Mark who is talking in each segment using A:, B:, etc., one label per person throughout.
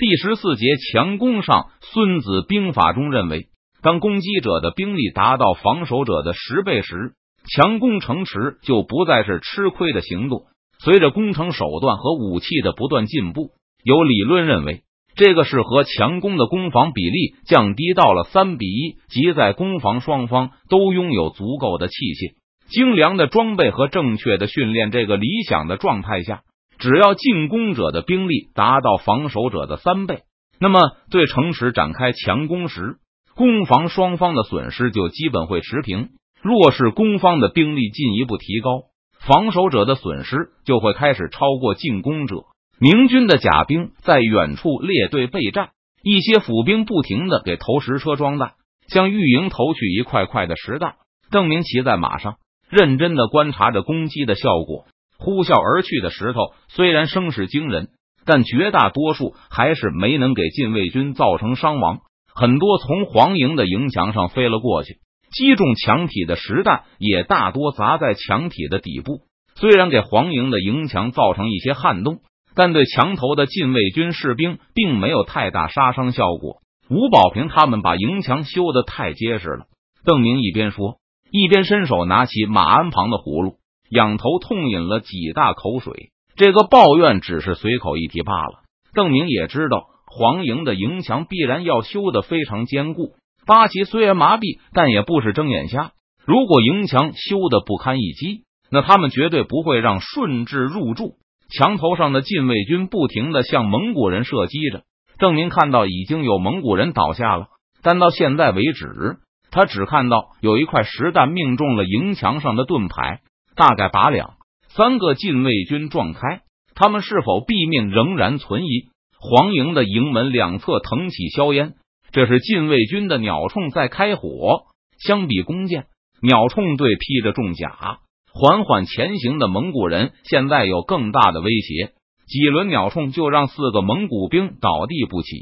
A: 第十四节强攻上，《孙子兵法》中认为，当攻击者的兵力达到防守者的十倍时，强攻城池就不再是吃亏的行动。随着攻城手段和武器的不断进步，有理论认为，这个是和强攻的攻防比例降低到了三比一，即在攻防双方都拥有足够的器械、精良的装备和正确的训练这个理想的状态下。只要进攻者的兵力达到防守者的三倍，那么对城池展开强攻时，攻防双方的损失就基本会持平。若是攻方的兵力进一步提高，防守者的损失就会开始超过进攻者。明军的甲兵在远处列队备战，一些府兵不停的给投石车装弹，向御营投去一块块的石弹。邓明骑在马上，认真的观察着攻击的效果。呼啸而去的石头虽然声势惊人，但绝大多数还是没能给禁卫军造成伤亡。很多从黄营的营墙上飞了过去，击中墙体的石弹也大多砸在墙体的底部。虽然给黄营的营墙造成一些撼动，但对墙头的禁卫军士兵并没有太大杀伤效果。吴保平他们把营墙修得太结实了。邓明一边说，一边伸手拿起马鞍旁的葫芦。仰头痛饮了几大口水，这个抱怨只是随口一提罢了。邓明也知道黄营的营墙必然要修得非常坚固。八旗虽然麻痹，但也不是睁眼瞎。如果营墙修得不堪一击，那他们绝对不会让顺治入住。墙头上的禁卫军不停的向蒙古人射击着。邓明看到已经有蒙古人倒下了，但到现在为止，他只看到有一块石弹命中了营墙上的盾牌。大概把两三个禁卫军撞开，他们是否毙命仍然存疑。黄营的营门两侧腾起硝烟，这是禁卫军的鸟铳在开火。相比弓箭，鸟铳队披着重甲缓缓前行的蒙古人，现在有更大的威胁。几轮鸟铳就让四个蒙古兵倒地不起。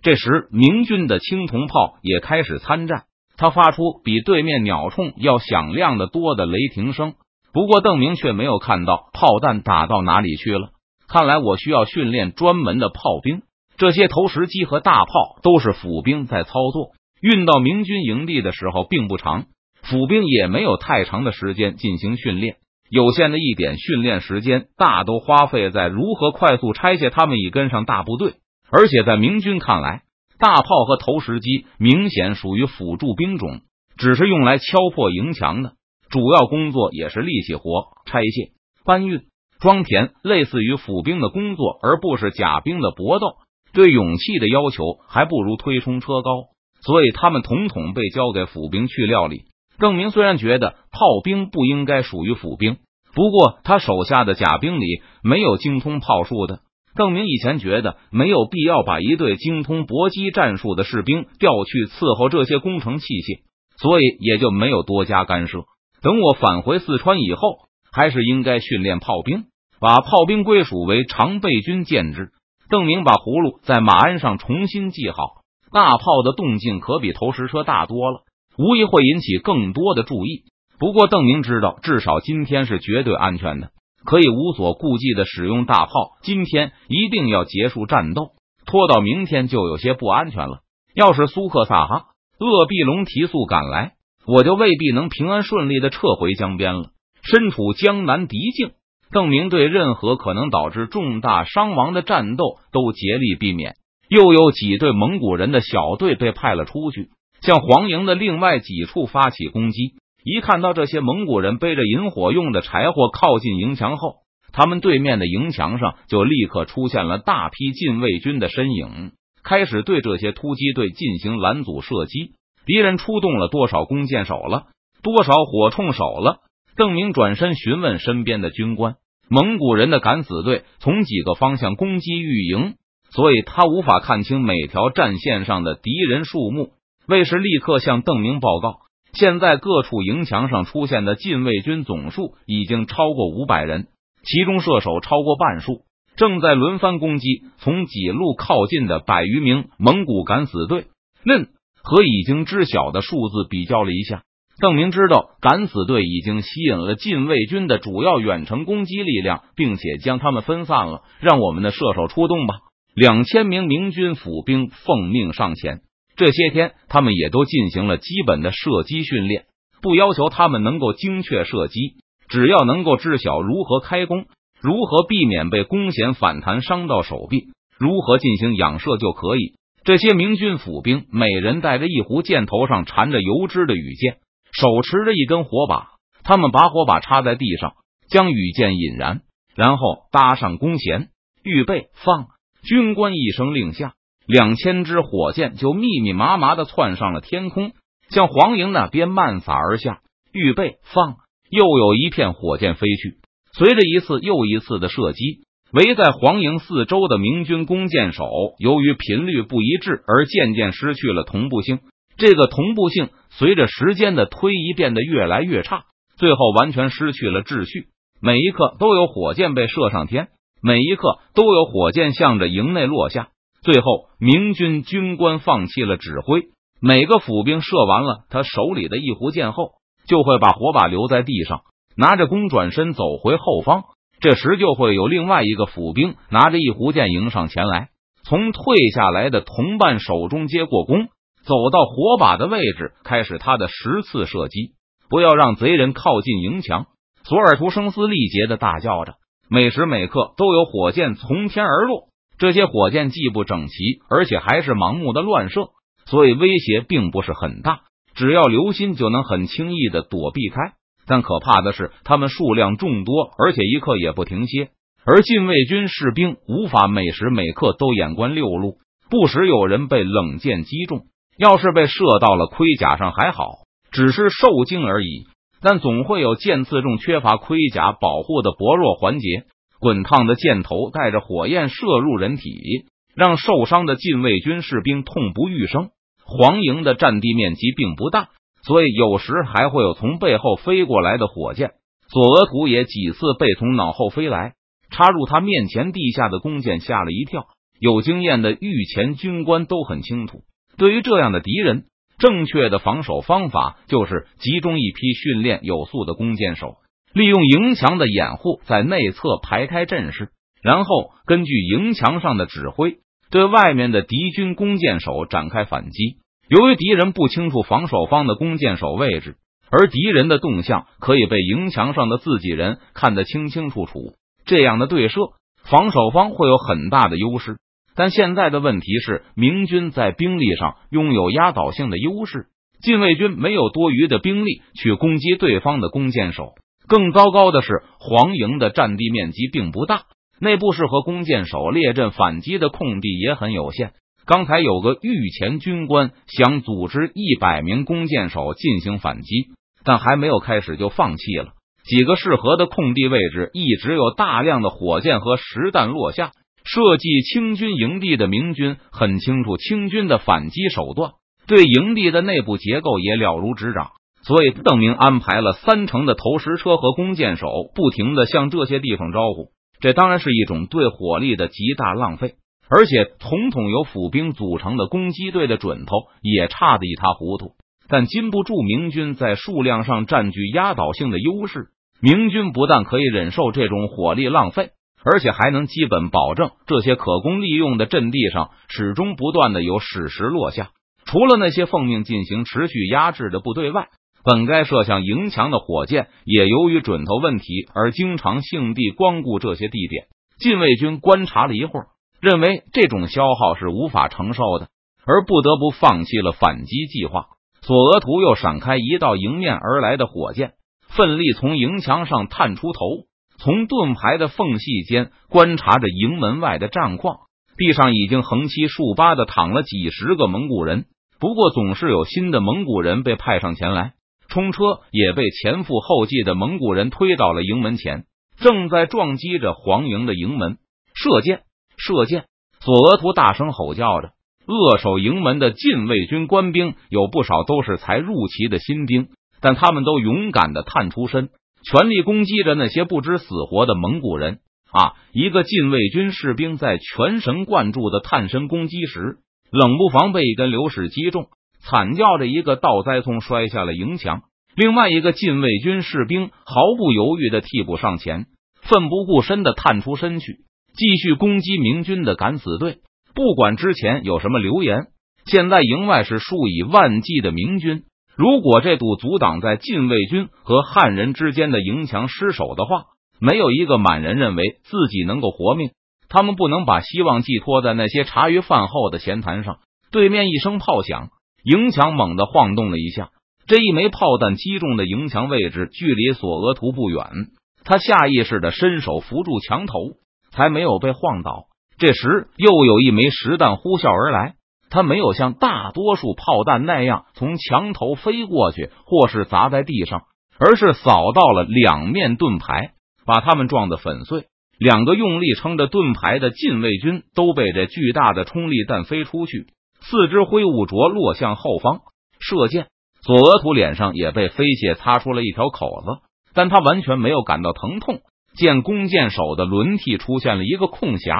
A: 这时，明军的青铜炮也开始参战，它发出比对面鸟铳要响亮的多的雷霆声。不过，邓明却没有看到炮弹打到哪里去了。看来我需要训练专门的炮兵。这些投石机和大炮都是府兵在操作，运到明军营地的时候并不长，府兵也没有太长的时间进行训练。有限的一点训练时间，大都花费在如何快速拆卸他们已跟上大部队。而且在明军看来，大炮和投石机明显属于辅助兵种，只是用来敲破营墙的。主要工作也是力气活，拆卸、搬运、装填，类似于府兵的工作，而不是甲兵的搏斗。对勇气的要求还不如推冲车高，所以他们统统被交给府兵去料理。邓明虽然觉得炮兵不应该属于府兵，不过他手下的甲兵里没有精通炮术的。邓明以前觉得没有必要把一队精通搏击战术的士兵调去伺候这些工程器械，所以也就没有多加干涉。等我返回四川以后，还是应该训练炮兵，把炮兵归属为常备军建制。邓明把葫芦在马鞍上重新系好，大炮的动静可比投石车大多了，无疑会引起更多的注意。不过邓明知道，至少今天是绝对安全的，可以无所顾忌的使用大炮。今天一定要结束战斗，拖到明天就有些不安全了。要是苏克萨哈、鄂必隆提速赶来。我就未必能平安顺利的撤回江边了。身处江南敌境，邓明对任何可能导致重大伤亡的战斗都竭力避免。又有几队蒙古人的小队被派了出去，向黄营的另外几处发起攻击。一看到这些蒙古人背着引火用的柴火靠近营墙后，他们对面的营墙上就立刻出现了大批禁卫军的身影，开始对这些突击队进行拦阻射击。敌人出动了多少弓箭手了？多少火铳手了？邓明转身询问身边的军官。蒙古人的敢死队从几个方向攻击御营，所以他无法看清每条战线上的敌人数目。卫士立刻向邓明报告：现在各处营墙上出现的禁卫军总数已经超过五百人，其中射手超过半数，正在轮番攻击从几路靠近的百余名蒙古敢死队。嫩。和已经知晓的数字比较了一下，邓明知道敢死队已经吸引了禁卫军的主要远程攻击力量，并且将他们分散了。让我们的射手出动吧！两千名明军府兵奉命上前。这些天，他们也都进行了基本的射击训练，不要求他们能够精确射击，只要能够知晓如何开弓，如何避免被弓弦反弹伤到手臂，如何进行仰射就可以。这些明军府兵每人带着一壶箭，头上缠着油脂的羽箭，手持着一根火把。他们把火把插在地上，将羽箭引燃，然后搭上弓弦，预备放。军官一声令下。两千支火箭就密密麻麻的窜上了天空，向黄营那边漫洒而下。预备放，又有一片火箭飞去。随着一次又一次的射击，围在黄营四周的明军弓箭手，由于频率不一致而渐渐失去了同步性。这个同步性随着时间的推移变得越来越差，最后完全失去了秩序。每一刻都有火箭被射上天，每一刻都有火箭向着营内落下。最后，明军军官放弃了指挥。每个府兵射完了他手里的一壶箭后，就会把火把留在地上，拿着弓转身走回后方。这时，就会有另外一个府兵拿着一壶箭迎上前来，从退下来的同伴手中接过弓，走到火把的位置，开始他的十次射击。不要让贼人靠近营墙！索尔图声嘶力竭的大叫着，每时每刻都有火箭从天而落。这些火箭既不整齐，而且还是盲目的乱射，所以威胁并不是很大。只要留心，就能很轻易的躲避开。但可怕的是，他们数量众多，而且一刻也不停歇。而禁卫军士兵无法每时每刻都眼观六路，不时有人被冷箭击中。要是被射到了盔甲上还好，只是受惊而已。但总会有箭刺中缺乏盔甲保护的薄弱环节。滚烫的箭头带着火焰射入人体，让受伤的禁卫军士兵痛不欲生。黄营的占地面积并不大，所以有时还会有从背后飞过来的火箭。索额图也几次被从脑后飞来、插入他面前地下的弓箭吓了一跳。有经验的御前军官都很清楚，对于这样的敌人，正确的防守方法就是集中一批训练有素的弓箭手。利用营墙的掩护，在内侧排开阵势，然后根据营墙上的指挥，对外面的敌军弓箭手展开反击。由于敌人不清楚防守方的弓箭手位置，而敌人的动向可以被营墙上的自己人看得清清楚楚，这样的对射，防守方会有很大的优势。但现在的问题是，明军在兵力上拥有压倒性的优势，禁卫军没有多余的兵力去攻击对方的弓箭手。更糟糕的是，黄营的占地面积并不大，内部适合弓箭手列阵反击的空地也很有限。刚才有个御前军官想组织一百名弓箭手进行反击，但还没有开始就放弃了。几个适合的空地位置一直有大量的火箭和实弹落下，设计清军营地的明军很清楚清军的反击手段，对营地的内部结构也了如指掌。所以，邓明安排了三成的投石车和弓箭手，不停的向这些地方招呼。这当然是一种对火力的极大浪费，而且统统由府兵组成的攻击队的准头也差得一塌糊涂。但禁不住明军在数量上占据压倒性的优势，明军不但可以忍受这种火力浪费，而且还能基本保证这些可供利用的阵地上始终不断的有矢石落下。除了那些奉命进行持续压制的部队外，本该射向营墙的火箭，也由于准头问题而经常性地光顾这些地点。禁卫军观察了一会儿，认为这种消耗是无法承受的，而不得不放弃了反击计划。索额图又闪开一道迎面而来的火箭，奋力从营墙上探出头，从盾牌的缝隙间观察着营门外的战况。地上已经横七竖八的躺了几十个蒙古人，不过总是有新的蒙古人被派上前来。冲车也被前赴后继的蒙古人推到了营门前，正在撞击着黄营的营门。射箭！射箭！索额图大声吼叫着。扼守营门的禁卫军官兵有不少都是才入旗的新兵，但他们都勇敢的探出身，全力攻击着那些不知死活的蒙古人。啊！一个禁卫军士兵在全神贯注的探身攻击时，冷不防被一根流矢击中。惨叫着，一个倒栽葱摔下了营墙。另外一个禁卫军士兵毫不犹豫的替补上前，奋不顾身的探出身去，继续攻击明军的敢死队。不管之前有什么流言，现在营外是数以万计的明军。如果这堵阻挡在禁卫军和汉人之间的营墙失守的话，没有一个满人认为自己能够活命。他们不能把希望寄托在那些茶余饭后的闲谈上。对面一声炮响，营墙猛地晃动了一下。这一枚炮弹击中的营墙位置距离索额图不远，他下意识的伸手扶住墙头，才没有被晃倒。这时又有一枚实弹呼啸而来，他没有像大多数炮弹那样从墙头飞过去，或是砸在地上，而是扫到了两面盾牌，把他们撞得粉碎。两个用力撑着盾牌的禁卫军都被这巨大的冲力弹飞出去，四肢挥舞着落向后方射箭。索额图脸上也被飞血擦出了一条口子，但他完全没有感到疼痛。见弓箭手的轮替出现了一个空隙，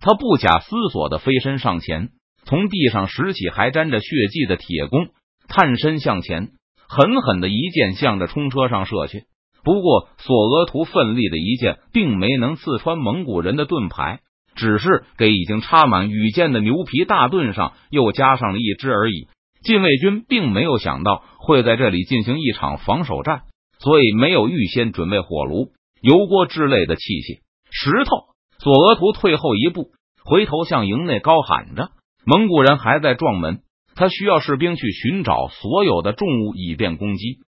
A: 他不假思索的飞身上前，从地上拾起还沾着血迹的铁弓，探身向前，狠狠的一箭向着冲车上射去。不过，索额图奋力的一箭并没能刺穿蒙古人的盾牌，只是给已经插满羽箭的牛皮大盾上又加上了一支而已。禁卫军并没有想到会在这里进行一场防守战，所以没有预先准备火炉、油锅之类的器械。石头，索额图退后一步，回头向营内高喊着：“蒙古人还在撞门，他需要士兵去寻找所有的重物，以便攻击。”